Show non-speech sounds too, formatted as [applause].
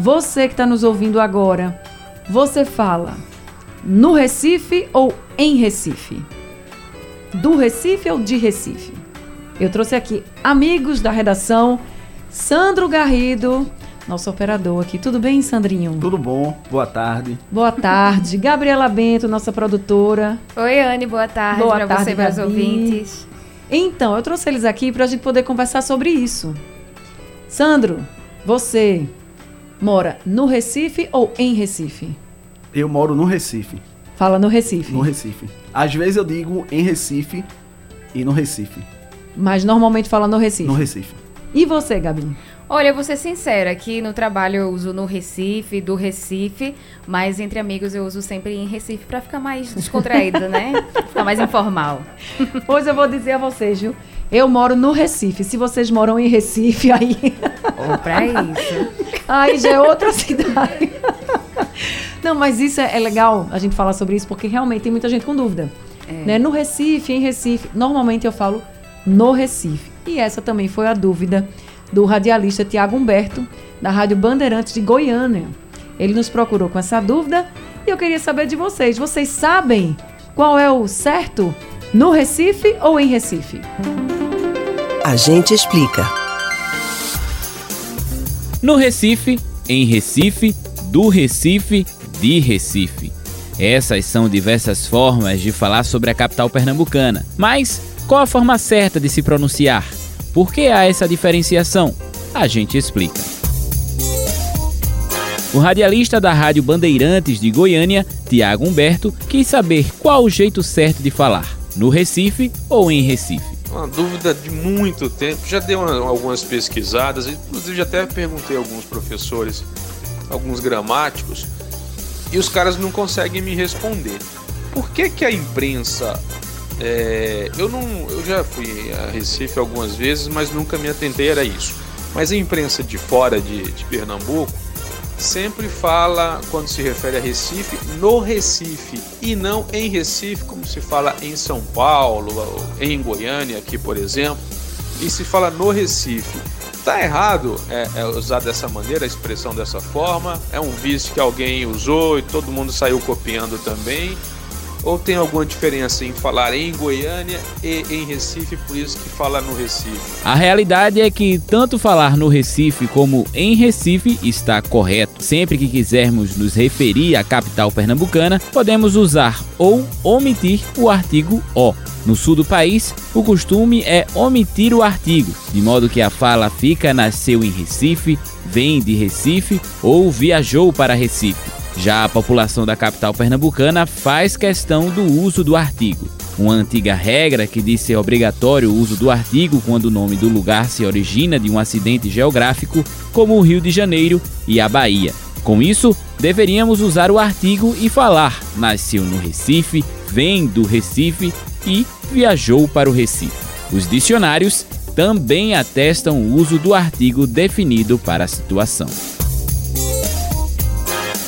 Você que está nos ouvindo agora, você fala no Recife ou em Recife? Do Recife ou de Recife? Eu trouxe aqui amigos da redação, Sandro Garrido, nosso operador aqui. Tudo bem, Sandrinho? Tudo bom, boa tarde. Boa tarde. [laughs] Gabriela Bento, nossa produtora. Oi, Anne, boa tarde boa para você e para os ouvintes. Então, eu trouxe eles aqui para a gente poder conversar sobre isso. Sandro, você mora no Recife ou em Recife? Eu moro no Recife. Fala no Recife. No Recife. Às vezes eu digo em Recife e no Recife. Mas normalmente fala no Recife. No Recife. E você, Gabi? Olha, eu vou ser sincera, aqui no trabalho eu uso no Recife, do Recife, mas entre amigos eu uso sempre em Recife para ficar mais descontraído, né? [laughs] Ficar mais informal. Pois eu vou dizer a vocês, viu? Eu moro no Recife. Se vocês moram em Recife, aí. Ou pra isso. Aí já é outra [laughs] cidade. Não, mas isso é, é, legal a gente falar sobre isso, porque realmente tem muita gente com dúvida. É. Né? No Recife, em Recife. Normalmente eu falo no Recife. E essa também foi a dúvida do radialista Tiago Humberto, da Rádio Bandeirantes de Goiânia. Ele nos procurou com essa dúvida e eu queria saber de vocês. Vocês sabem qual é o certo? No Recife ou em Recife? A gente explica. No Recife, em Recife, do Recife, de Recife. Essas são diversas formas de falar sobre a capital pernambucana. Mas qual a forma certa de se pronunciar? Por que há essa diferenciação? A gente explica. O radialista da Rádio Bandeirantes de Goiânia, Tiago Humberto, quis saber qual o jeito certo de falar, no Recife ou em Recife. Uma dúvida de muito tempo, já dei uma, algumas pesquisadas, inclusive até perguntei a alguns professores, alguns gramáticos, e os caras não conseguem me responder. Por que, que a imprensa é, eu não, eu já fui a Recife algumas vezes, mas nunca me atentei era isso. Mas a imprensa de fora de, de Pernambuco sempre fala, quando se refere a Recife, no Recife e não em Recife, como se fala em São Paulo, em Goiânia, aqui por exemplo, e se fala no Recife. Tá errado é, é usar dessa maneira, a expressão dessa forma, é um vício que alguém usou e todo mundo saiu copiando também ou tem alguma diferença em falar em Goiânia e em Recife, por isso que fala no Recife? A realidade é que tanto falar no Recife como em Recife está correto. Sempre que quisermos nos referir à capital pernambucana, podemos usar ou omitir o artigo o. No sul do país, o costume é omitir o artigo, de modo que a fala fica nasceu em Recife, vem de Recife ou viajou para Recife. Já a população da capital pernambucana faz questão do uso do artigo. Uma antiga regra que diz ser obrigatório o uso do artigo quando o nome do lugar se origina de um acidente geográfico, como o Rio de Janeiro e a Bahia. Com isso, deveríamos usar o artigo e falar: nasceu no Recife, vem do Recife e viajou para o Recife. Os dicionários também atestam o uso do artigo definido para a situação.